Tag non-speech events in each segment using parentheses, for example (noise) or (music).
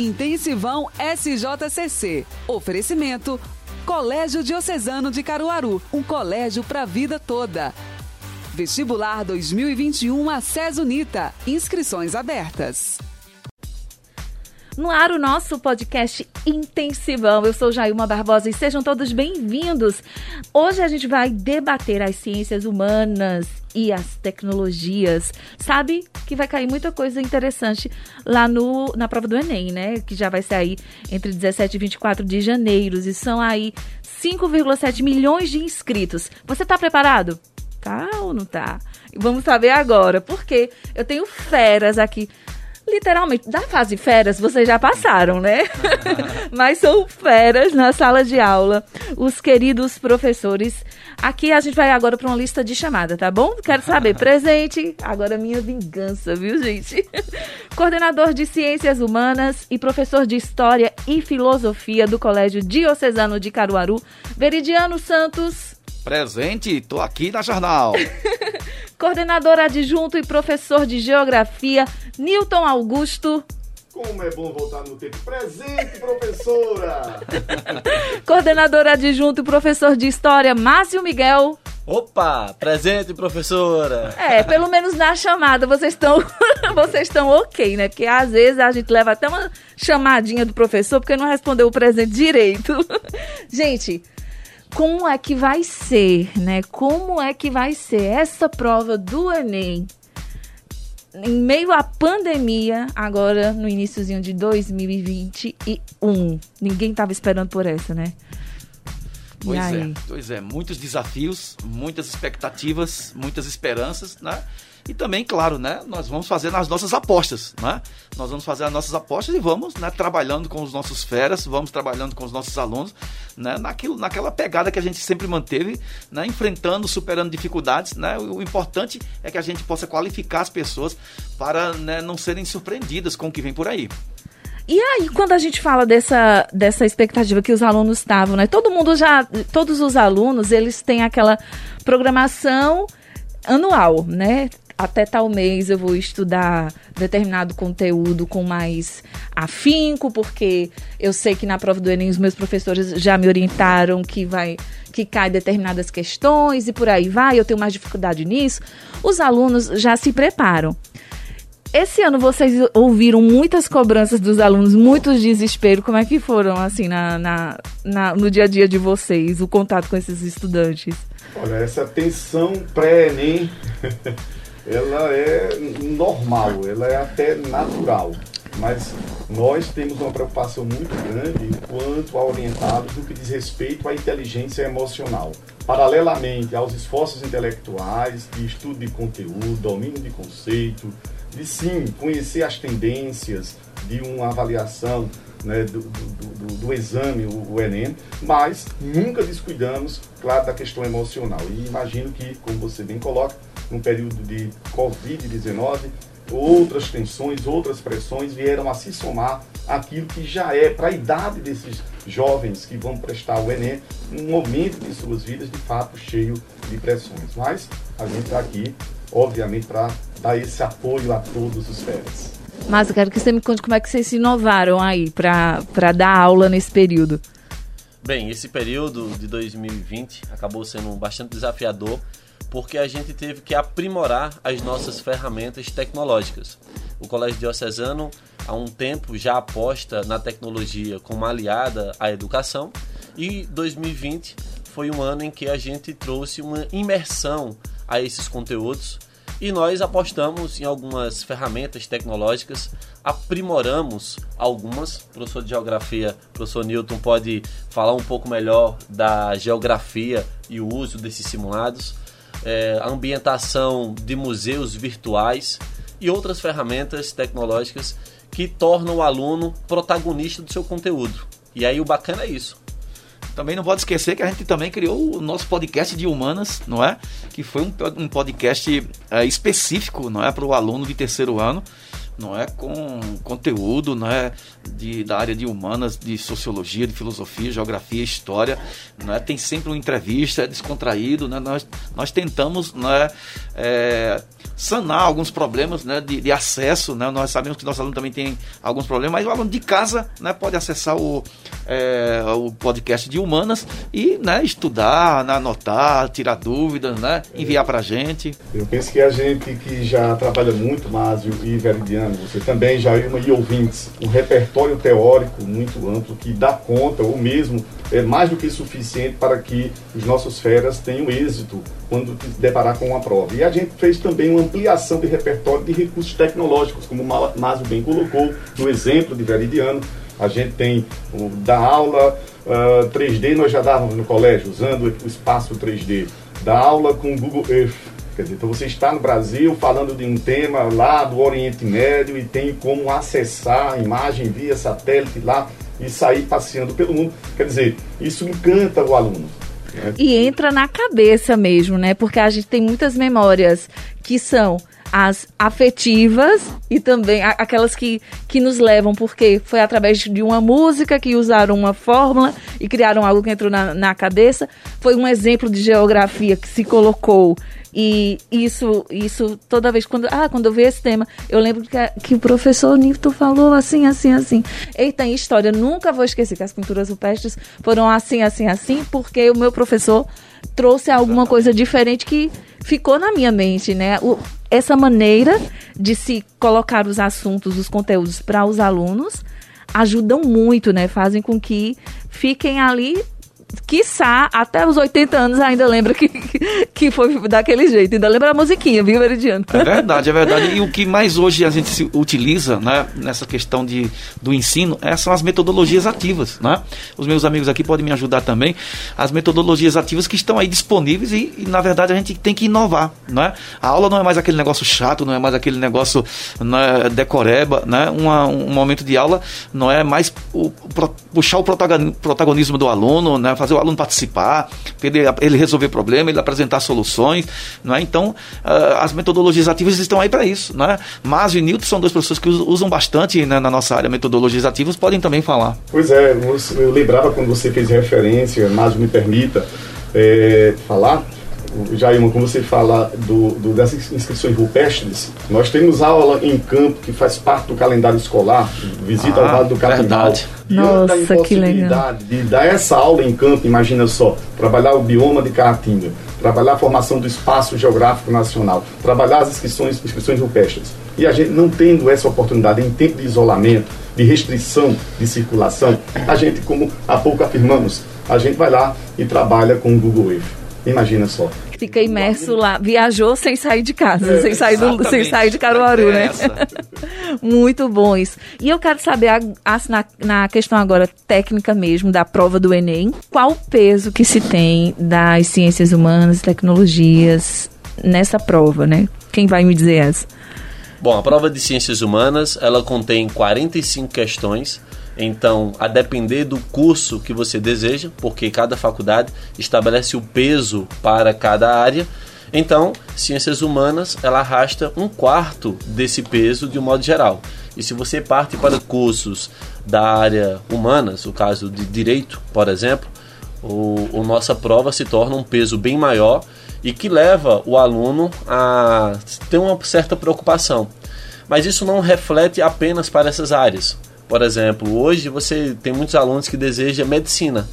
Intensivão SJCC. Oferecimento Colégio Diocesano de Caruaru, um colégio para a vida toda. Vestibular 2021 Acesso Unita. Inscrições abertas. No ar, o nosso podcast Intensivão. Eu sou Jailma Barbosa e sejam todos bem-vindos. Hoje a gente vai debater as ciências humanas e as tecnologias. Sabe que vai cair muita coisa interessante lá no, na prova do Enem, né? Que já vai sair entre 17 e 24 de janeiro. E são aí 5,7 milhões de inscritos. Você está preparado? Tá ou não tá? Vamos saber agora, porque eu tenho feras aqui literalmente, da fase feras vocês já passaram, né? (laughs) Mas são feras na sala de aula, os queridos professores. Aqui a gente vai agora para uma lista de chamada, tá bom? Quero saber, (laughs) presente, agora minha vingança, viu, gente? (laughs) Coordenador de Ciências Humanas e professor de História e Filosofia do Colégio Diocesano de Caruaru, Veridiano Santos. Presente, tô aqui na jornal. Coordenador adjunto e professor de Geografia, Newton Augusto. Como é bom voltar no tempo presente, professora! (laughs) Coordenador adjunto e professor de História, Márcio Miguel. Opa, presente, professora. É, pelo menos na chamada vocês estão (laughs) vocês estão ok, né? Porque às vezes a gente leva até uma chamadinha do professor porque não respondeu o presente direito. (laughs) gente, como é que vai ser, né? Como é que vai ser essa prova do Enem em meio à pandemia, agora no iníciozinho de 2021. Ninguém estava esperando por essa, né? Pois é, pois é, muitos desafios, muitas expectativas, muitas esperanças, né? E também, claro, né, nós vamos fazer as nossas apostas, né? Nós vamos fazer as nossas apostas e vamos, né, trabalhando com os nossos feras, vamos trabalhando com os nossos alunos, né, naquilo, naquela pegada que a gente sempre manteve, né, enfrentando, superando dificuldades, né? O importante é que a gente possa qualificar as pessoas para né, não serem surpreendidas com o que vem por aí. E aí, quando a gente fala dessa, dessa expectativa que os alunos estavam, né? Todo mundo já, todos os alunos, eles têm aquela programação anual, né? Até tal mês eu vou estudar determinado conteúdo com mais afinco, porque eu sei que na prova do Enem os meus professores já me orientaram que vai que cai determinadas questões e por aí vai, eu tenho mais dificuldade nisso. Os alunos já se preparam. Esse ano vocês ouviram muitas cobranças dos alunos, muitos desespero. Como é que foram, assim, na, na, na, no dia a dia de vocês, o contato com esses estudantes? Olha, essa tensão pré-ENEM (laughs) ela é normal, ela é até natural. Mas nós temos uma preocupação muito grande quanto a orientados no que diz respeito à inteligência emocional. Paralelamente aos esforços intelectuais, de estudo de conteúdo, domínio de conceito, de sim conhecer as tendências de uma avaliação né, do, do, do, do, exame, o, o, Enem, mas nunca descuidamos, claro, da questão emocional. E imagino que, como você bem coloca, num período de Covid-19, outras tensões, outras pressões vieram a se somar aquilo que já é, para a idade desses jovens que vão prestar o Enem, um momento de suas vidas de fato cheio de pressões. Mas a gente está aqui, obviamente, para dar esse apoio a todos os férias. Mas eu quero que você me conte como é que vocês se inovaram aí para dar aula nesse período. Bem, esse período de 2020 acabou sendo bastante desafiador porque a gente teve que aprimorar as nossas ferramentas tecnológicas. O Colégio Diocesano, há um tempo, já aposta na tecnologia como aliada à educação e 2020 foi um ano em que a gente trouxe uma imersão a esses conteúdos e nós apostamos em algumas ferramentas tecnológicas, aprimoramos algumas. Professor de geografia, professor Newton, pode falar um pouco melhor da geografia e o uso desses simulados é, a ambientação de museus virtuais e outras ferramentas tecnológicas que tornam o aluno protagonista do seu conteúdo. E aí o bacana é isso. Também não pode esquecer que a gente também criou o nosso podcast de humanas, não é? Que foi um, um podcast é, específico, não é, para o aluno de terceiro ano, não é com conteúdo, não é de, da área de humanas, de sociologia, de filosofia, geografia, história, não é tem sempre uma entrevista, é descontraído, né? Nós nós tentamos, não é, sanar alguns problemas né, de, de, acesso. Né? Nós sabemos que nosso aluno também tem alguns problemas, mas o aluno de casa né, pode acessar o, é, o podcast de humanas e né, estudar, né, anotar, tirar dúvidas, né, enviar para a gente. Eu penso que a gente que já trabalha muito, Másio e Veridiano, você também, já e ouvintes, um repertório teórico muito amplo que dá conta, ou mesmo é mais do que suficiente para que os nossos feras tenham êxito quando se deparar com uma prova. E a gente fez também uma ampliação de repertório de recursos tecnológicos, como o Márcio bem colocou, no exemplo de Veridiano. A gente tem o, da aula uh, ah, 3D, nós já dávamos no colégio, usando o espaço 3D. Da aula com o Google Earth. Quer dizer, então você está no Brasil falando de um tema lá do Oriente Médio e tem como acessar a imagem via satélite lá e sair passeando pelo mundo. Quer dizer, isso encanta o aluno. E entra na cabeça mesmo, né? Porque a gente tem muitas memórias que são as afetivas e também aquelas que, que nos levam, porque foi através de uma música que usaram uma fórmula e criaram algo que entrou na, na cabeça. Foi um exemplo de geografia que se colocou e isso, isso toda vez quando, ah, quando eu vi esse tema, eu lembro que, que o professor Newton falou assim, assim, assim. Eita, em história, nunca vou esquecer que as pinturas rupestres foram assim, assim, assim, porque o meu professor trouxe alguma coisa diferente que ficou na minha mente, né? O, essa maneira de se colocar os assuntos, os conteúdos para os alunos ajudam muito, né? Fazem com que fiquem ali quiçá, até os 80 anos ainda lembra que, (laughs) que foi daquele jeito. Ainda lembra a musiquinha, viu, Meridiano? É verdade, é verdade. E o que mais hoje a gente se utiliza né, nessa questão de, do ensino é, são as metodologias ativas. Né? Os meus amigos aqui podem me ajudar também. As metodologias ativas que estão aí disponíveis e, e na verdade, a gente tem que inovar. Né? A aula não é mais aquele negócio chato, não é mais aquele negócio né, decoreba. Né? Uma, um momento de aula não é mais o, puxar o protagonismo do aluno, né? Fazer o aluno participar, ele, resolver problema, ele apresentar soluções, não é? Então, uh, as metodologias ativas estão aí para isso, não é? Mas e Newton são dois professores que usam bastante né, na nossa área metodologias ativas, podem também falar. Pois é, eu lembrava quando você fez referência, mas me permita é, falar, Jailma, quando você fala do, do, das inscrições rupestres, nós temos aula em campo que faz parte do calendário escolar, visita ah, ao Vale do Capinal. Nossa, da que legal. de dar essa aula em campo, imagina só, trabalhar o bioma de Caatinga, trabalhar a formação do espaço geográfico nacional, trabalhar as inscrições, inscrições rupestres. E a gente não tendo essa oportunidade em tempo de isolamento, de restrição de circulação, a gente, como há pouco afirmamos, a gente vai lá e trabalha com o Google Earth. Imagina só. Fica imerso lá, viajou sem sair de casa, é, sem, sair do, sem sair de Caruaru, né? (laughs) Muito bom isso. E eu quero saber, na, na questão agora técnica mesmo, da prova do Enem, qual o peso que se tem das ciências humanas, tecnologias nessa prova, né? Quem vai me dizer essa? Bom, a prova de ciências humanas, ela contém 45 questões então, a depender do curso que você deseja, porque cada faculdade estabelece o peso para cada área. Então, ciências humanas, ela arrasta um quarto desse peso de um modo geral. E se você parte para cursos da área humanas, o caso de direito, por exemplo, o, o nossa prova se torna um peso bem maior e que leva o aluno a ter uma certa preocupação. Mas isso não reflete apenas para essas áreas. Por exemplo, hoje você tem muitos alunos que desejam medicina.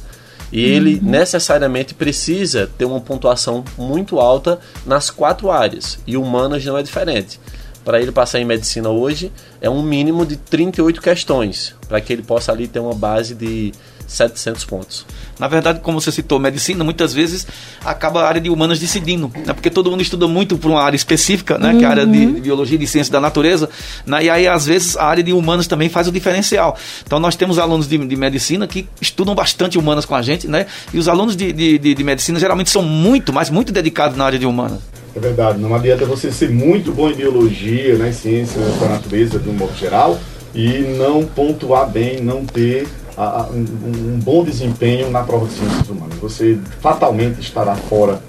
E ele uhum. necessariamente precisa ter uma pontuação muito alta nas quatro áreas. E humanas não é diferente. Para ele passar em medicina hoje, é um mínimo de 38 questões, para que ele possa ali ter uma base de 700 pontos. Na verdade, como você citou, medicina, muitas vezes acaba a área de humanas decidindo, né? porque todo mundo estuda muito por uma área específica, né? Uhum. que é a área de uhum. biologia e de ciência da natureza, né? e aí às vezes a área de humanas também faz o diferencial. Então nós temos alunos de, de medicina que estudam bastante humanas com a gente, né? e os alunos de, de, de, de medicina geralmente são muito, mas muito dedicados na área de humanas. É verdade, não adianta você ser muito bom em biologia, né, ciência da natureza de um modo geral, e não pontuar bem, não ter a, um, um, bom desempenho na prova de ciências humanas. Você fatalmente estará fora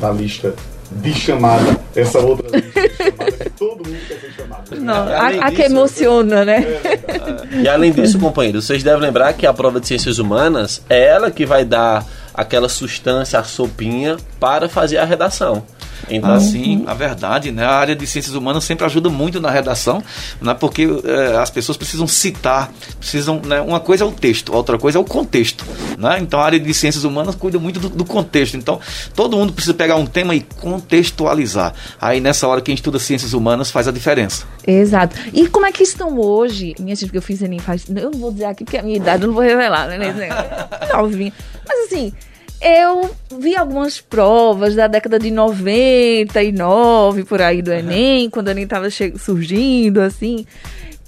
da lista de chamada, essa outra lista de chamada que todo mundo quer ser chamado. Não, a, a que emociona, né? É (laughs) e além disso, companheiro, vocês devem lembrar que a prova de ciências humanas é ela que vai dar aquela substância, a sopinha, para fazer a redação. Então, assim, a verdade, né? A área de ciências humanas sempre ajuda muito na redação, né? Porque é, as pessoas precisam citar, precisam, né? Uma coisa é o texto, outra coisa é o contexto, né? Então, a área de ciências humanas cuida muito do, do contexto. Então, todo mundo precisa pegar um tema e contextualizar. Aí, nessa hora, quem estuda ciências humanas faz a diferença. Exato. E como é que estão hoje, minha gente, porque eu fiz nem faz, eu não vou dizer aqui porque a minha idade eu não vou revelar, né? (laughs) Novinha. Mas assim, eu vi algumas provas da década de 99, por aí do Enem, quando o Enem estava surgindo, assim,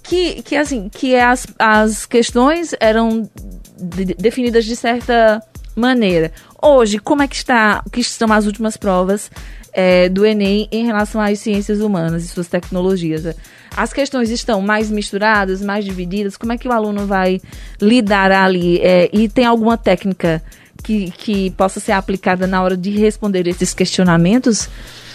que, que assim, que as, as questões eram de, definidas de certa maneira. Hoje, como é que está, que estão as últimas provas é, do Enem em relação às ciências humanas e suas tecnologias? As questões estão mais misturadas, mais divididas? Como é que o aluno vai lidar ali? É, e tem alguma técnica que, que possa ser aplicada na hora de responder esses questionamentos?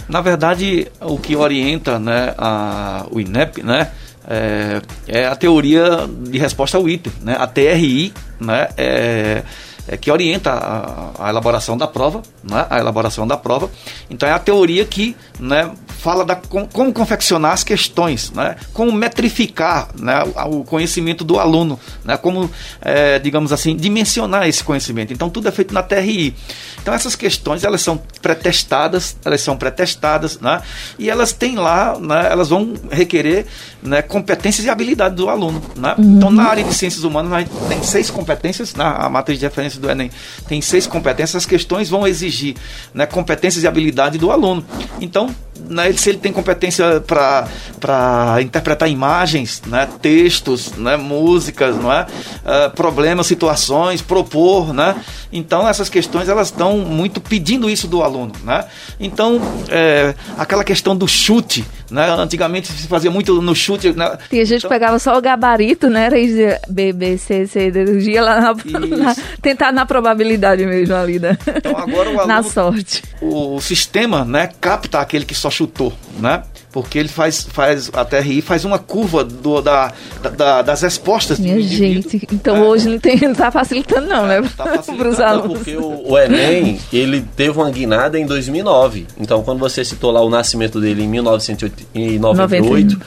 Na verdade, o que orienta né, a, o INEP né, é, é, a teoria de resposta ao item, né, a TRI, né, é, é, que orienta a, a, elaboração da prova, né, a elaboração da prova. Então é a teoria que né, fala da com, como confeccionar as questões, né? como metrificar né? o, conhecimento do aluno, né? como, é, digamos assim, dimensionar esse conhecimento. Então, tudo é feito na TRI. Então, essas questões, elas são pré-testadas, elas são pré-testadas, né? e elas têm lá, né? elas vão requerer né? competências e habilidades do aluno. Né? Uhum. Então, na área de ciências humanas, nós tem seis competências, na matriz de referência do Enem tem seis competências, as questões vão exigir né? competências e habilidade do aluno. Então, né, se ele tem competência para interpretar imagens, né, textos, né, músicas, não é? Uh, problemas, situações, propor, né? Então essas questões elas estão muito pedindo isso do aluno, né? Então é, aquela questão do chute, né? Antigamente se fazia muito no chute. Né? Tinha gente então, que pegava só o gabarito, né? Era B, B, C, C, D, ia lá na, na, tentar na probabilidade mesmo ali, né? Então agora o (laughs) aluno, na sorte. O, o sistema, né, capta aquele que só chutou, né? Porque ele faz, faz a TRI faz uma curva do, da, da, das respostas. Minha gente, então é. hoje não, tem, não tá facilitando não, é, né? Tá (laughs) facilitando. Porque o, o, Enem, ele teve uma guinada em 2009. Então, quando você citou lá o nascimento dele em 1998,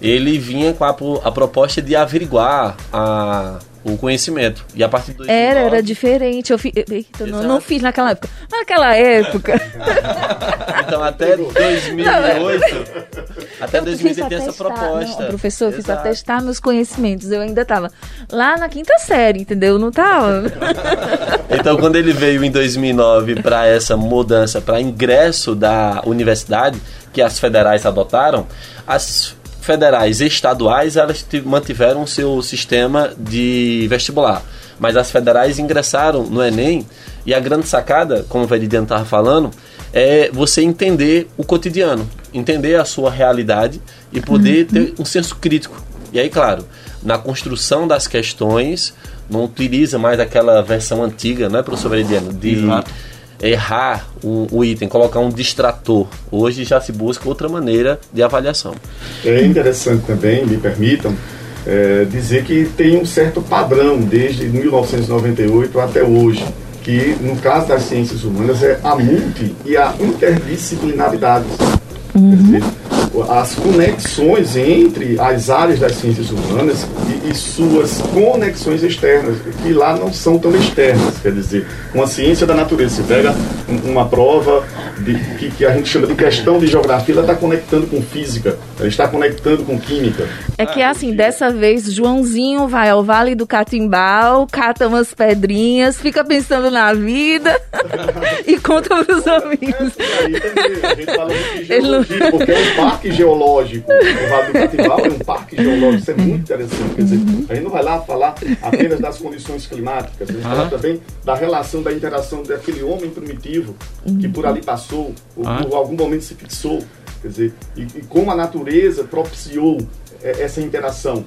ele vinha com a, a proposta de averiguar a o conhecimento. E a partir do Era, era diferente. Eu, fi, eu não, não, fiz naquela época. Naquela época. (laughs) então até 2008. até 2008 tem essa proposta. Não, professor, eu fiz pra testar meus conhecimentos. Eu ainda tava lá na quinta série, entendeu? Não tava. (laughs) então quando ele veio em 2009 para essa mudança, para ingresso da universidade, que as federais adotaram, as federais e estaduais elas mantiveram seu sistema de vestibular, mas as federais ingressaram no Enem e a grande sacada, como o Veridiano estava falando, é você entender o cotidiano, entender a sua realidade e poder uhum. ter um senso crítico. E aí, claro, na construção das questões, não utiliza mais aquela versão antiga, né, professor Veridiano, de Exato errar o, o, item, colocar um distrator. Hoje já se busca outra maneira de avaliação. É interessante também, me permitam, é, dizer que tem um certo padrão desde 1998 até hoje, que no caso das ciências humanas é a multi e a interdisciplinaridade. Uhum. Dizer, as conexões entre as áreas das ciências humanas e, e, suas conexões externas, que lá não são tão externas. Quer dizer, uma ciência da natureza, você pega uma prova de, que, que, a gente chama de questão de geografia, ela está conectando com física, ela está conectando com química. É que assim, dessa vez, Joãozinho vai ao Vale do Catimbau, cata umas pedrinhas, fica pensando na vida (laughs) e conta para os amigos. Aí também, a gente fala de (laughs) geologia, porque é um parque geológico. O Vale do Catimbau é um parque geológico, isso é muito interessante. Quer dizer, a gente não vai lá falar apenas das condições climáticas, a gente fala também da relação, da interação daquele homem primitivo que por ali passou, ou por algum momento se fixou, quer dizer, e, e como a natureza propiciou é, essa interação.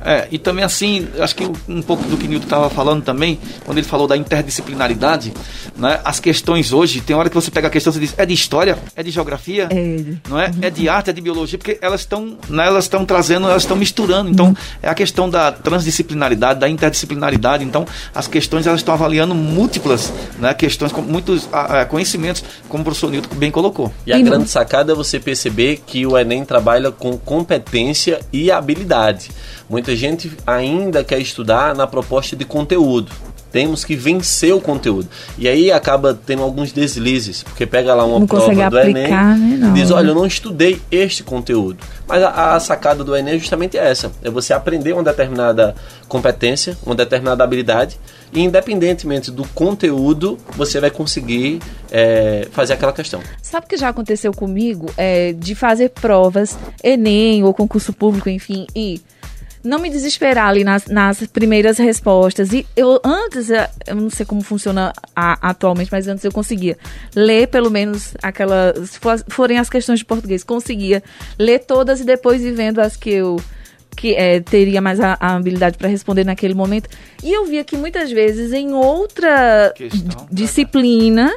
É, e também assim, acho que um pouco do que o Nilton estava falando também, quando ele falou da interdisciplinaridade, né? As questões hoje, tem hora que você pega a questão e diz, é de história, é de geografia, é. não é? É de arte, é de biologia, porque elas estão, né, elas estão trazendo, elas estão misturando. Então, uhum. é a questão da transdisciplinaridade, da interdisciplinaridade. Então, as questões elas estão avaliando múltiplas, né? Questões com muitos a, conhecimentos, como o professor Nilton bem colocou. E a grande sacada é você perceber que o Enem trabalha com competência e habilidade. Muita gente ainda quer estudar na proposta de conteúdo. Temos que vencer o conteúdo. E aí acaba tendo alguns deslizes, porque pega lá uma não prova do aplicar, Enem né, e diz: Olha, eu não estudei este conteúdo. Mas a, a, sacada do Enem é justamente essa: é você aprender uma determinada competência, uma determinada habilidade, e independentemente do conteúdo, você vai conseguir é, fazer aquela questão. Sabe o que já aconteceu comigo? É, de fazer provas, Enem ou concurso público, enfim, e não me desesperar ali nas, nas primeiras respostas. E eu antes, eu não sei como funciona a, atualmente, mas antes eu conseguia ler pelo menos aquelas, se forem as questões de português, conseguia ler todas e depois ir vendo as que eu que é, teria mais a, a habilidade para responder naquele momento. E eu via que muitas vezes em outra Questão, disciplina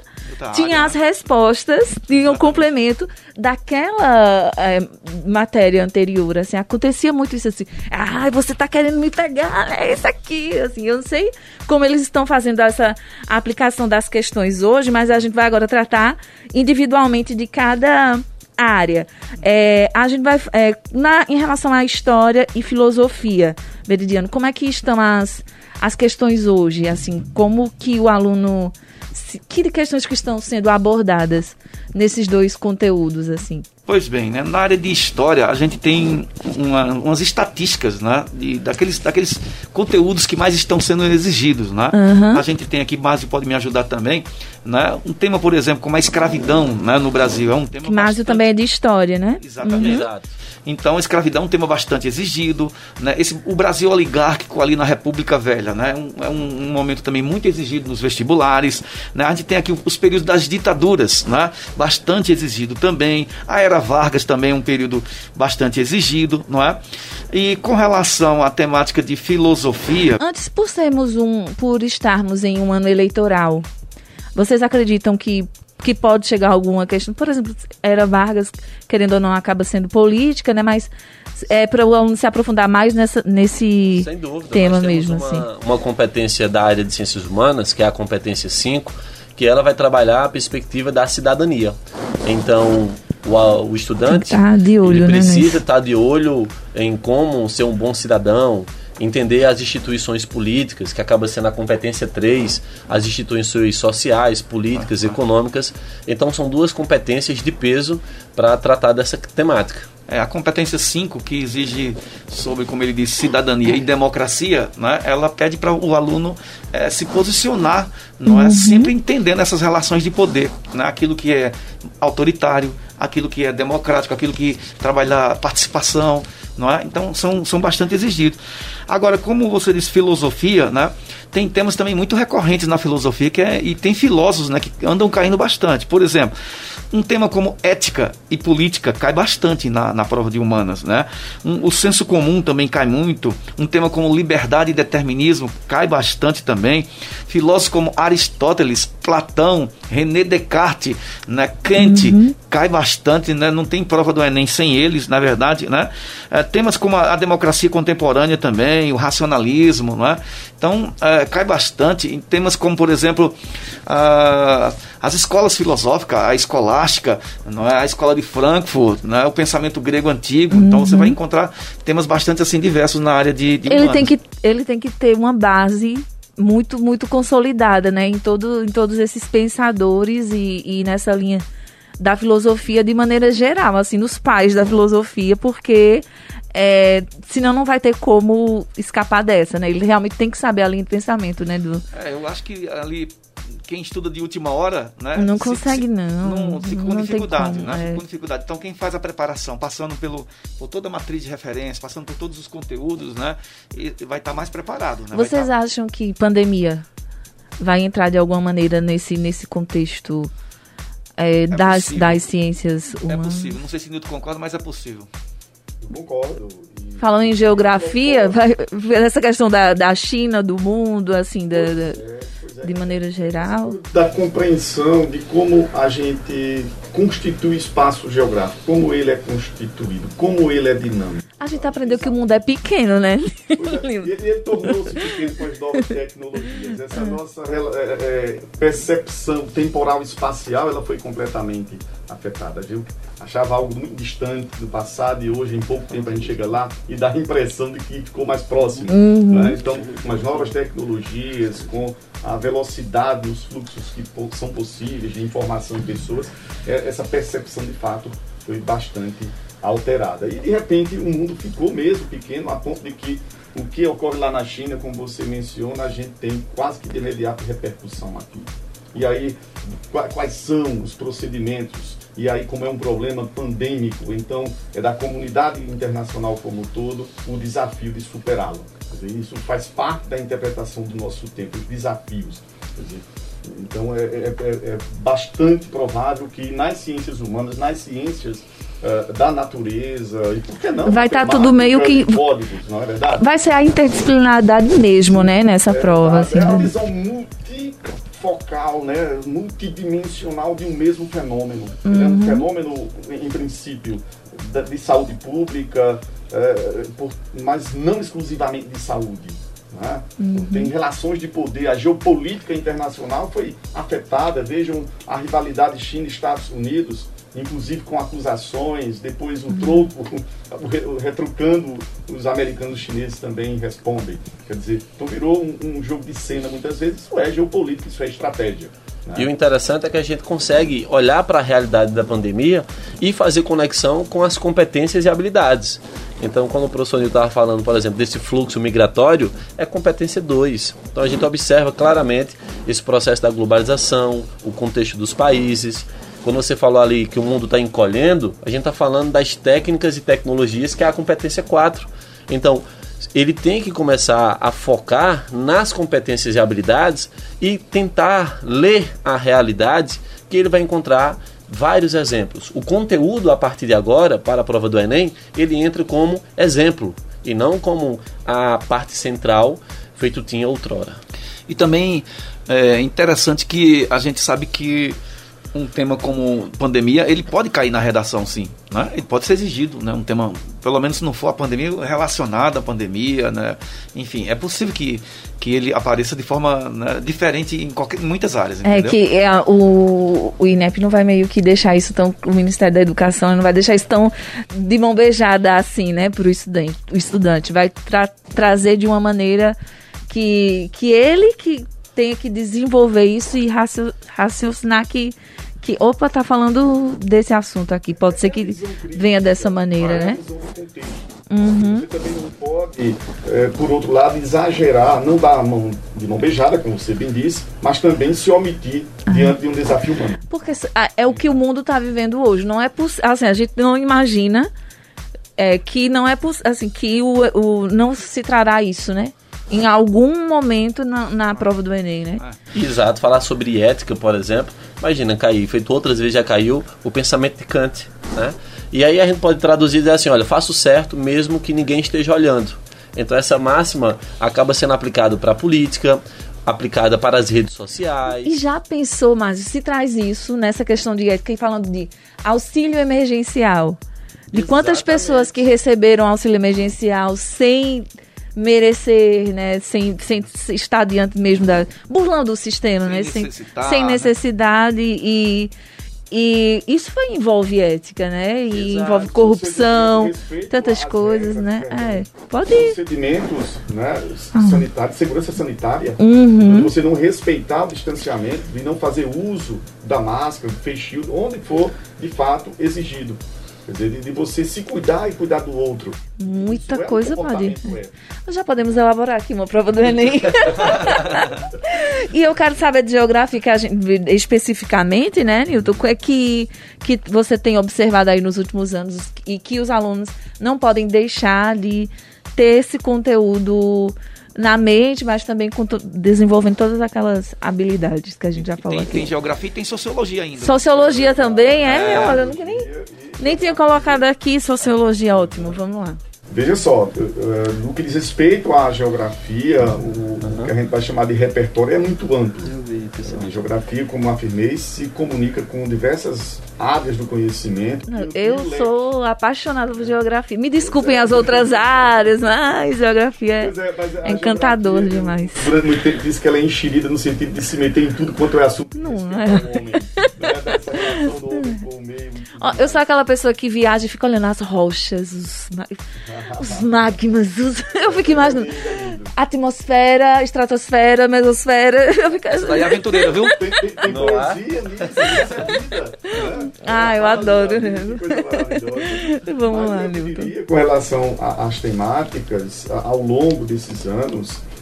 tinha as respostas, tinha o complemento daquela é, matéria anterior, assim, acontecia muito isso assim, ai, ah, você tá querendo me pegar, é isso aqui, assim, eu não sei como eles estão fazendo essa aplicação das questões hoje, mas a gente vai agora tratar individualmente de cada área. É, a gente vai é, na, em relação à história e filosofia, Veridiano, como é que estão as, as questões hoje? Assim, como que o aluno que questões que estão sendo abordadas nesses dois conteúdos, assim? Pois bem, né? na área de história a gente tem uma, umas estatísticas né? de, daqueles, daqueles conteúdos que mais estão sendo exigidos. Né? Uhum. A gente tem aqui, Márcio pode me ajudar também, né? um tema, por exemplo, como a escravidão né? no Brasil. É um tema Márcio também é de história, né? Exatamente. Uhum. Exato. Então, a escravidão é um tema bastante exigido. Né? Esse, o Brasil oligárquico ali na República Velha né? um, é um, um, momento também muito exigido nos vestibulares. Né? A gente tem aqui os períodos das ditaduras, né? bastante exigido também. A Era Vargas também é um período bastante exigido, não é? E com relação à temática de filosofia. Antes, por sermos um, por estarmos em um ano eleitoral, vocês acreditam que que pode chegar alguma questão. Por exemplo, era Vargas, querendo ou não, acaba sendo política, né? Mas é para o aluno se aprofundar mais nessa, nesse Sem dúvida, tema mesmo. Uma, assim. uma competência da área de ciências humanas, que é a competência 5, que ela vai trabalhar a perspectiva da cidadania. Então, o, o estudante tá de olho, ele né, precisa estar tá de olho em como ser um bom cidadão, entender as instituições políticas, que acaba sendo a competência 3, as instituições sociais, políticas, econômicas. Então são duas competências de peso para tratar dessa temática. É, a competência 5, que exige sobre, como ele disse, cidadania e democracia, né, ela pede para o aluno é, se posicionar, não é? uhum. é sempre entendendo essas relações de poder, né, aquilo que é autoritário, aquilo que é democrático, aquilo que trabalha participação, não é? Então são, são bastante exigidos. Agora, como você disse, filosofia, né? Tem temas também muito recorrentes na filosofia que é, e tem filósofos né, que andam caindo bastante. Por exemplo, um tema como ética e política cai bastante na, na prova de humanas. Né? Um, o senso comum também cai muito. Um tema como liberdade e determinismo cai bastante também. Filósofos como Aristóteles, Platão, René Descartes, né? Kant, uhum. cai bastante. Né? Não tem prova do Enem sem eles, na verdade. Né? É, temas como a, a, democracia contemporânea também, o racionalismo. Né? Então, é, cai bastante em temas como, por exemplo, a, as escolas filosóficas, a escolástica, não é? a escola de Frankfurt, não é? o pensamento grego antigo. Uhum. Então, você vai uhum. encontrar temas bastante assim diversos na área de, de ele tem que Ele tem que ter uma base muito, muito consolidada né? em, todo, em todos esses pensadores e, e nessa linha da filosofia de maneira geral, assim, nos pais da filosofia, porque é, senão não vai ter como escapar dessa, né? Ele realmente tem que saber a linha de pensamento, né? Do... É, eu acho que ali quem estuda de última hora, né? Não consegue, se, não. Não, fica com dificuldade, como, né? É. Com dificuldade. Então, quem faz a preparação, passando pelo, por toda a matriz de referência, passando por todos os conteúdos, né? vai estar tá mais preparado, né? Vocês tá... acham que pandemia vai entrar de alguma maneira nesse, nesse contexto é, é das, das ciências é humanas? É possível. Não sei se Nilton concorda, mas é possível. Eu concordo. E Falando em geografia, vai, essa questão da, da China, do mundo, assim, da, da, é, de maneira geral. Da compreensão de como a gente constitui espaço geográfico, como ele é constituído, como ele é dinâmico. A gente aprendeu que o mundo é pequeno, né? É, ele, ele tornou-se pequeno com as novas tecnologias. Essa nossa é, é, percepção temporal espacial ela foi completamente afetada, viu? Achava algo muito distante do passado e hoje, em pouco tempo, a gente chega lá e dá a impressão de que ficou mais próximo. Uhum. Né? Então, com as novas tecnologias, com a velocidade, os fluxos que são possíveis de informação de pessoas, é, essa percepção de fato foi bastante alterada. E de repente o mundo ficou mesmo pequeno, a ponto de que o que ocorre lá na China, como você menciona, a gente tem quase que de imediato repercussão aqui. E aí, quais são os procedimentos? E aí, como é um problema pandêmico, então é da comunidade internacional como um todo o desafio de superá-lo. Isso faz parte da interpretação do nosso tempo, os desafios. Dizer, então é, é, é, é, bastante provável que nas ciências humanas, nas ciências uh, da natureza, e por que não? Vai estar tá tudo meio que. Códigos, não é verdade? Vai ser a interdisciplinaridade mesmo, né, nessa é, prova. Assim, é a visão multifocal, né, multidimensional de um mesmo fenômeno. Uhum. Ele é um fenômeno, em princípio, de saúde pública, é, por, mas não exclusivamente de saúde. Né? Uhum. Tem relações de poder, a geopolítica internacional foi afetada. Vejam a rivalidade China-Estados Unidos, inclusive com acusações, depois o troco, retrucando, os americanos chineses também respondem. Quer dizer, então virou um, um jogo de cena muitas vezes. Isso é geopolítica, isso é estratégia. E o interessante é que a gente consegue olhar para a realidade da pandemia e fazer conexão com as competências e habilidades. Então, quando o professor Nil estava falando, por exemplo, desse fluxo migratório, é competência 2. Então, a gente observa claramente esse processo da globalização, o contexto dos países. Quando você falou ali que o mundo está encolhendo, a gente está falando das técnicas e tecnologias, que é a competência 4. Então, ele tem que começar a focar nas competências e habilidades e tentar ler a realidade que ele vai encontrar vários exemplos. O conteúdo a partir de agora para a prova do Enem, ele entra como exemplo e não como a parte central feito tinha outrora. E também é interessante que a gente sabe que um tema como pandemia, ele pode cair na redação, sim. Né? Ele pode ser exigido, né? Um tema, pelo menos se não for a pandemia, relacionado à pandemia, né? Enfim, é possível que, que ele apareça de forma né, diferente em, qualquer, em muitas áreas. É entendeu? que é, o, o INEP não vai meio que deixar isso tão. O Ministério da Educação não vai deixar isso tão de mão beijada assim, né, para o estudante. O estudante vai tra trazer de uma maneira que, que ele que tenha que desenvolver isso e raciocinar que que, opa, tá falando desse assunto aqui. Pode ser que venha dessa maneira, né? Uhum. Você também não pode, é, por outro lado, exagerar, não dar a mão de mão beijada, como você bem disse, mas também se omitir uhum. diante de um desafio humano. Porque é o que o mundo está vivendo hoje. Não é possível. Assim, a gente não imagina é, que não é assim que o, o não se trará isso, né? Em algum momento na, na prova do Enem, né? Exato, falar sobre ética, por exemplo. Imagina, cair, feito outras vezes já caiu, o pensamento de Kant, né? E aí a gente pode traduzir e dizer assim, olha, faço certo mesmo que ninguém esteja olhando. Então essa máxima acaba sendo aplicada para a política, aplicada para as redes sociais. E já pensou, Márcio, se traz isso nessa questão de ética e falando de auxílio emergencial? De quantas pessoas que receberam auxílio emergencial sem merecer, né? Sem, sem estar diante mesmo da. burlando o sistema, sem né? Sem, sem né? necessidade e. E isso foi, envolve ética, né? E Exato. envolve corrupção, tantas coisas, né? É, pode ir. Procedimentos né, sanitários, segurança sanitária. Uhum. Você não respeitar o distanciamento e não fazer uso da máscara, do face onde for de fato exigido. Quer dizer, de, de, você se cuidar e cuidar do outro. Muita é coisa pode. Nós já podemos elaborar aqui uma prova do Enem. (laughs) e eu quero saber de geografia especificamente, né, Nilton? É que, que você tem observado aí nos últimos anos e que os alunos não podem deixar de ter esse conteúdo na mente, mas também to desenvolvendo todas aquelas habilidades que a gente já falou tem, aqui. Tem geografia e tem sociologia ainda. Sociologia também, é? é. Olha, eu nunca nem, nem tinha colocado aqui sociologia, ótimo, vamos lá. Veja só, no que diz respeito à geografia, o, uhum. que a gente vai chamar de repertório é muito amplo. Eu vi, a geografia, como afirmei, se comunica com diversas áreas do conhecimento. Eu sou apaixonada por geografia. Me desculpem as outras áreas, mas geografia é, é, é encantador geografia, demais. Durante muito tempo disse que ela é enxerida no sentido de se meter em tudo quanto é assunto. Não é. (laughs) eu sou aquela pessoa que viaja e fica olhando as rochas, os, os magmas, os, (laughs) eu fico imaginando atmosfera, estratosfera, mesosfera. (laughs) Eu fico... Daí é aventureira, viu? Tem, tem, tem poesia nisso, isso é vida. Né? Ah, eu adoro. Vamos lá, Nilton. Com relação às temáticas, ao longo desses anos, é,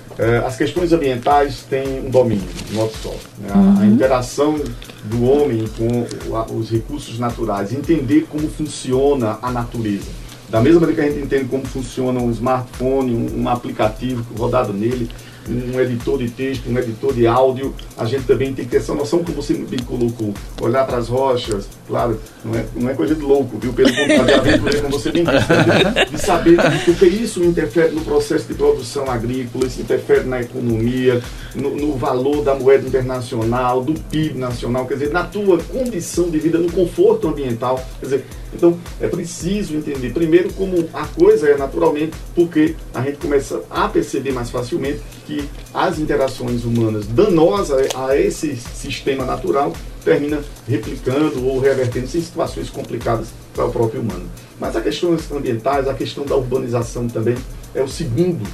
as questões ambientais têm um domínio nosso solo. Né? Uhum. A interação do homem com os recursos naturais, entender como funciona a natureza. Da mesma maneira que a gente entende como funciona um smartphone, um aplicativo rodado nele, um editor de texto, um editor de áudio, a gente também tem que ter essa noção que você bem colocou. Olhar para as rochas, claro, não é, não é coisa de louco, viu? Pelo contrário, como você bem disse, de saber porque isso interfere no processo de produção agrícola, isso interfere na economia, no, no valor da moeda internacional, do PIB nacional, quer dizer, na tua condição de vida, no conforto ambiental. Quer dizer, então é preciso entender primeiro como a coisa é naturalmente, porque a gente começa a perceber mais facilmente que as interações humanas danosas a esse sistema natural termina replicando ou revertendo-se em situações complicadas para o próprio humano. Mas as questões ambientais, a questão da urbanização também é o segundo,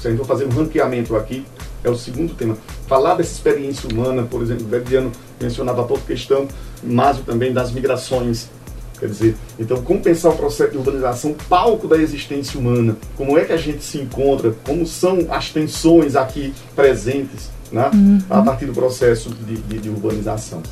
se a gente for fazer um ranqueamento aqui, é o segundo tema. Falar dessa experiência humana, por exemplo, o Verdiano mencionava a pouco questão, mas também das migrações Quer dizer, então como pensar o processo de urbanização palco da existência humana? Como é que a gente se encontra? Como são as tensões aqui presentes né? Uhum. a partir do processo de, de, de urbanização?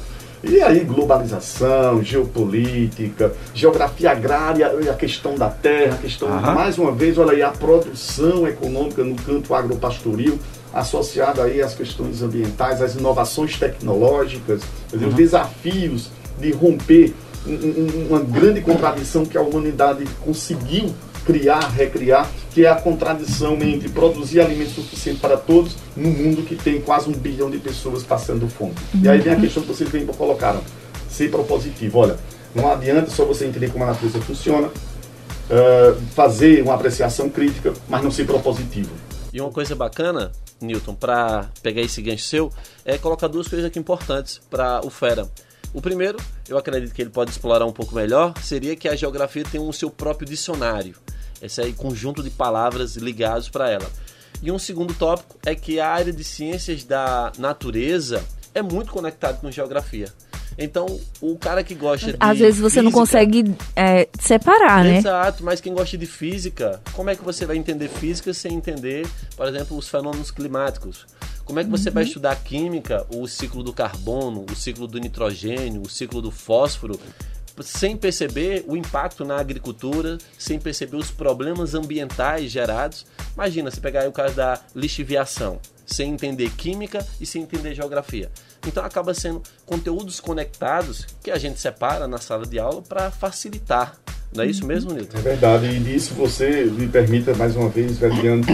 E aí, globalização, geopolítica, geografia agrária, a questão da terra, a questão, uhum. mais uma vez, olha aí, a produção econômica no campo agropastoril, associada aí às questões ambientais, às inovações tecnológicas, dizer, os uhum. desafios de romper uma grande contradição que a humanidade conseguiu criar, recriar, que é a contradição entre produzir alimento suficiente para todos no mundo que tem quase um bilhão de pessoas passando fome. Uhum. E aí vem a questão que vocês bem colocaram, ser propositivo. Olha, não adianta só você entender como a natureza funciona, uh, fazer uma apreciação crítica, mas não ser propositivo. E uma coisa bacana, Newton, para pegar esse gancho seu, é colocar duas coisas aqui importantes para o Fera. O primeiro, eu acredito que ele pode explorar um pouco melhor, seria que a geografia tem o seu próprio dicionário. Esse aí conjunto de palavras ligados para ela. E um segundo tópico é que a área de ciências da natureza é muito conectada com geografia. Então, o cara que gosta de. Às vezes você física, não consegue é, separar, né? Exato, mas quem gosta de física, como é que você vai entender física sem entender, por exemplo, os fenômenos climáticos? Como é que você uhum. vai estudar química, o ciclo do carbono, o ciclo do nitrogênio, o ciclo do fósforo, sem perceber o impacto na agricultura, sem perceber os problemas ambientais gerados? Imagina se pegar aí o caso da lixiviação, sem entender química e sem entender geografia. Então acaba sendo conteúdos conectados que a gente separa na sala de aula para facilitar não é isso mesmo, Nilton? É verdade, e nisso você me permita mais uma vez, Verdiano,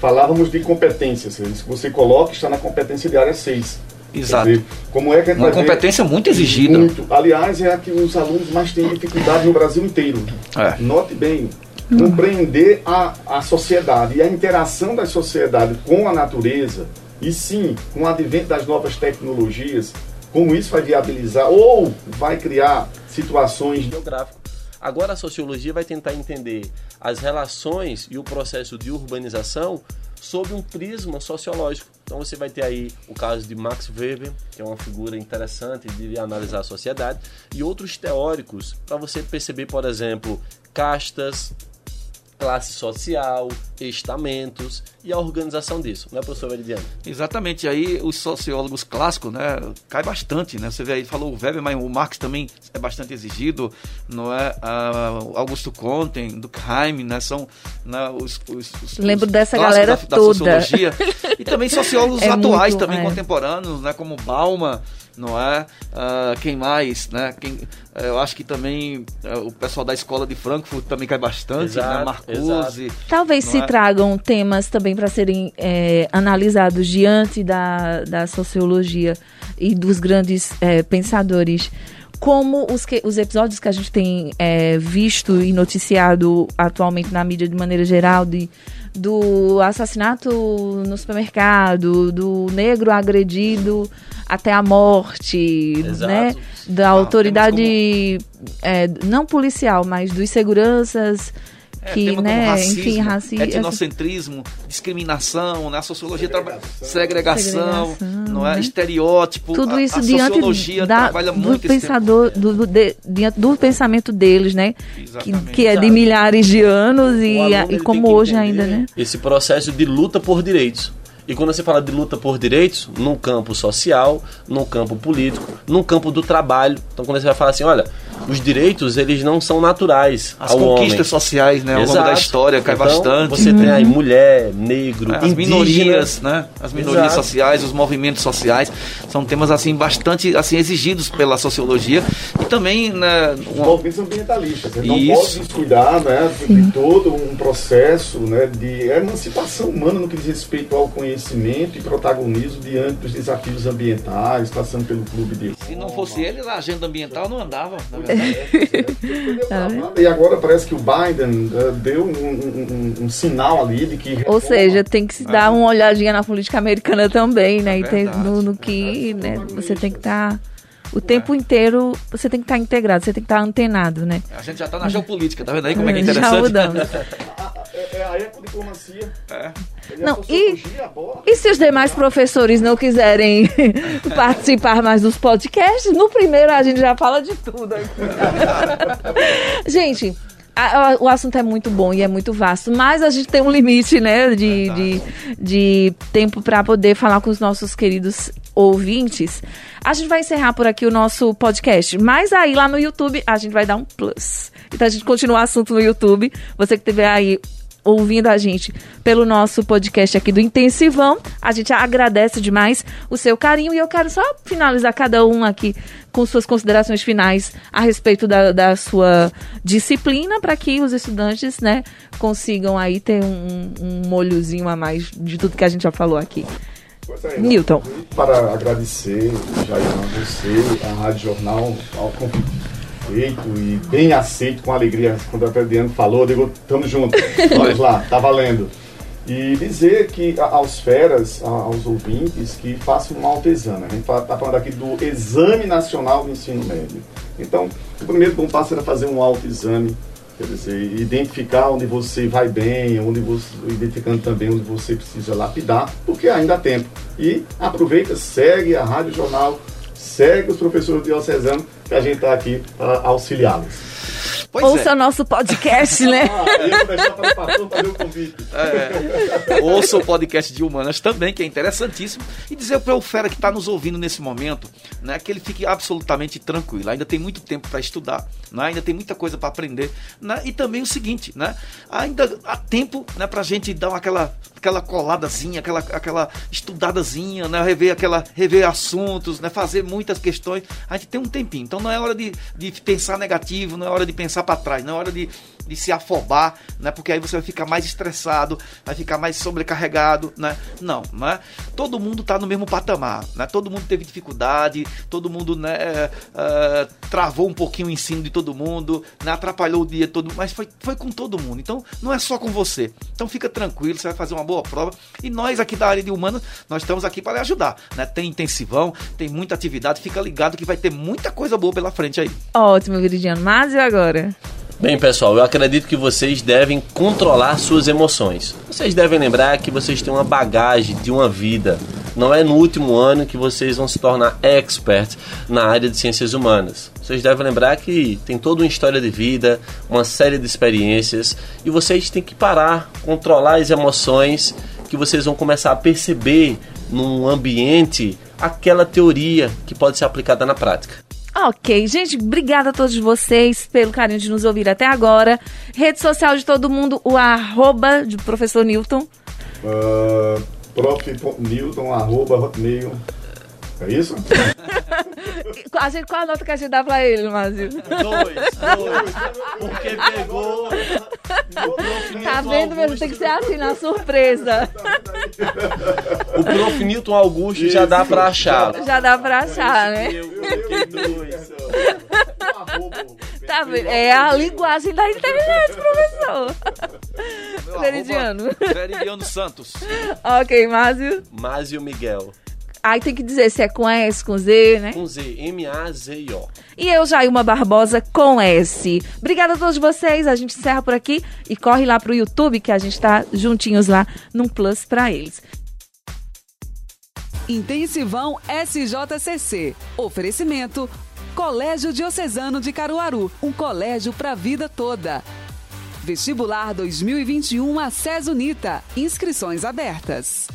falávamos de competências, isso que você coloca está na competência de área 6. Exato. Dizer, como é que Uma competência ver? muito exigida. Muito. Aliás, é a que os alunos mais têm dificuldade no Brasil inteiro. É. Note bem, compreender a, a sociedade e a interação da sociedade com a natureza, e sim, com o advento das novas tecnologias, como isso vai viabilizar ou vai criar situações geográficas Agora a sociologia vai tentar entender as relações e o processo de urbanização sob um prisma sociológico. Então você vai ter aí o caso de Max Weber, que é uma figura interessante de analisar a sociedade, e outros teóricos para você perceber, por exemplo, castas, classe social, estamentos e a organização disso, não é, professor Veridiano? Exatamente, aí os sociólogos clássicos, né, cai bastante, né, você vê aí, falou o Weber, mas o Marx também é bastante exigido, não é, uh, Augusto Comte, Durkheim, né, são né, os, os, os Lembro os dessa galera da, toda. Da sociologia, e também (laughs) sociólogos é atuais, muito, também é. contemporâneos, né, como Bauman, não é? Uh, quem mais, né? Quem, eh, eu acho que também uh, o pessoal da escola de Frankfurt também cai bastante, né? exato, né? Marcuse. Talvez se é? tragam temas também para serem é, analisados diante da, da sociologia e dos grandes é, pensadores como os, que, os episódios que a gente tem é, visto e noticiado atualmente na mídia de maneira geral de, do assassinato no supermercado, do negro agredido até a morte, Exato. né? Da ah, autoridade é, não policial, mas dos seguranças é, que, né, racismo, enfim, racismo, etnocentrismo, discriminação, né, a sociologia segregação, trabalha segregação, segregação não é, né? estereótipo, tudo isso a, a diante da, trabalha do muito pensador, do, de, diante do pensamento deles, né, que, que, é de milhares de anos e, e como hoje ainda, né? Esse processo de luta por direitos. E quando você fala de luta por direitos, no campo social, no campo político, no campo do trabalho. Então quando você vai falar assim, olha, os direitos eles não são naturais As conquistas homem. sociais, né, ao Exato. longo da história cai então, bastante. Você uhum. tem aí mulher, negro, é, as minorias, né? As minorias Exato. sociais, os movimentos sociais, são temas assim bastante assim exigidos pela sociologia e também, né, uma... os movimentos ambientalistas. Você não Isso. pode descuidar, né, de todo um processo, né, de emancipação humana no que diz respeito ao conhecimento e protagonismo diante dos desafios ambientais, passando pelo clube de Se não fosse ele, a agenda ambiental não andava, (laughs) na Tá e agora parece que o Biden uh, deu um, um, um, sinal ali de que. Ou seja, tem que se dar uma olhadinha na política americana também, né? É e tem, no, no que né, você tem que estar. Tá o tempo é. inteiro você tem que estar tá integrado, você tem que estar tá antenado, né? A gente já está na geopolítica, tá vendo aí como é que é interessante? Já mudamos. (laughs) é, é a ecodiplomacia. É. Não, e, e se os demais professores não quiserem (laughs) participar mais dos podcasts, no primeiro a gente já fala de tudo aqui. (laughs) gente, a, a, o assunto é muito bom e é muito vasto, mas a gente tem um limite, né, de, de, de tempo para poder falar com os nossos queridos ouvintes. A gente vai encerrar por aqui o nosso podcast, mas aí lá no YouTube a gente vai dar um plus. Então a gente continua o assunto no YouTube. Você que tiver aí ouvindo a gente pelo nosso podcast aqui do Intensivão. A gente agradece demais o seu carinho e eu quero só finalizar cada um aqui com suas considerações finais a respeito da, da sua disciplina para que os estudantes, né, consigam aí ter um, um molhozinho a mais de tudo que a gente já falou aqui. É, Newton. Para agradecer, Jair, a você, a Rádio Jornal, ao convite feito e bem aceito com alegria quando a Adriano falou, digo, tamo junto, vamos lá, tá valendo. E dizer que aos feras, aos ouvintes, que façam um autoexame. A gente está falando aqui do Exame Nacional do Ensino Médio. Então, o primeiro bom passo era fazer um autoexame, quer dizer, identificar onde você vai bem, onde você, identificando também onde você precisa lapidar, porque ainda há tempo. E aproveita, segue a Rádio Jornal, segue os professores diocesanos, que a gente está aqui para auxiliá-los. Pois Ouça é. nosso podcast, (laughs) né? Ah, é. Ouça o podcast de Humanas também, que é interessantíssimo. E dizer para o Fera que está nos ouvindo nesse momento, né, que ele fique absolutamente tranquilo. Ainda tem muito tempo para estudar, né? ainda tem muita coisa para aprender. Né? E também o seguinte, né? ainda há tempo né, para a gente dar aquela, aquela coladazinha, aquela, aquela estudadazinha, né? rever, aquela, rever assuntos, né? fazer muitas questões. A gente tem um tempinho. Então não é hora de, de pensar negativo, não é hora de pensar para trás, não é hora de, de se afobar, né? Porque aí você vai ficar mais estressado, vai ficar mais sobrecarregado, né? Não, né? Todo mundo está no mesmo patamar, né? Todo mundo teve dificuldade, todo mundo, né? É, é, travou um pouquinho o ensino de todo mundo, né? Atrapalhou o dia todo, mas foi, foi com todo mundo. Então, não é só com você. Então, fica tranquilo, você vai fazer uma boa prova. E nós aqui da área de humanos, nós estamos aqui para lhe ajudar, né? Tem intensivão, tem muita atividade, fica ligado que vai ter muita coisa boa pela frente aí. Ótimo, Viridiano. Mas e agora? Bem, pessoal, eu acredito que vocês devem controlar suas emoções. Vocês devem lembrar que vocês têm uma bagagem de uma vida. Não é no último ano que vocês vão se tornar experts na área de ciências humanas. Vocês devem lembrar que tem toda uma história de vida, uma série de experiências e vocês têm que parar, controlar as emoções que vocês vão começar a perceber num ambiente aquela teoria que pode ser aplicada na prática. Ok, gente, obrigada a todos vocês pelo carinho de nos ouvir até agora. Rede social de todo mundo, o arroba de professor Newton. Uh, prof. Newton, arroba hotmail. É isso? (laughs) A gente, qual a nota que a gente dá pra ele, Márcio? Dois, dois. Porque pegou. (laughs) Tá vendo, mesmo? Tem que ser assim, na surpresa. O prof. Newton Augusto já dá pra achar. Já dá pra achar, né? Eu coloquei dois. (laughs) Tá vendo? É a linguagem da internet, professor. Veridiano. Veridiano Santos. ok, Márcio. Márcio Miguel. Aí tem que dizer se é com S, com Z, né? Com Z, M-A-Z-I-O. E eu, Jailma Barbosa, com S. Obrigada a todos vocês. A gente encerra por aqui e corre lá pro YouTube, que a gente tá juntinhos lá num plus pra eles. Intensivão SJCC. Oferecimento Colégio Diocesano de Caruaru, um colégio para a vida toda. Vestibular 2021 a Unita. Inscrições abertas.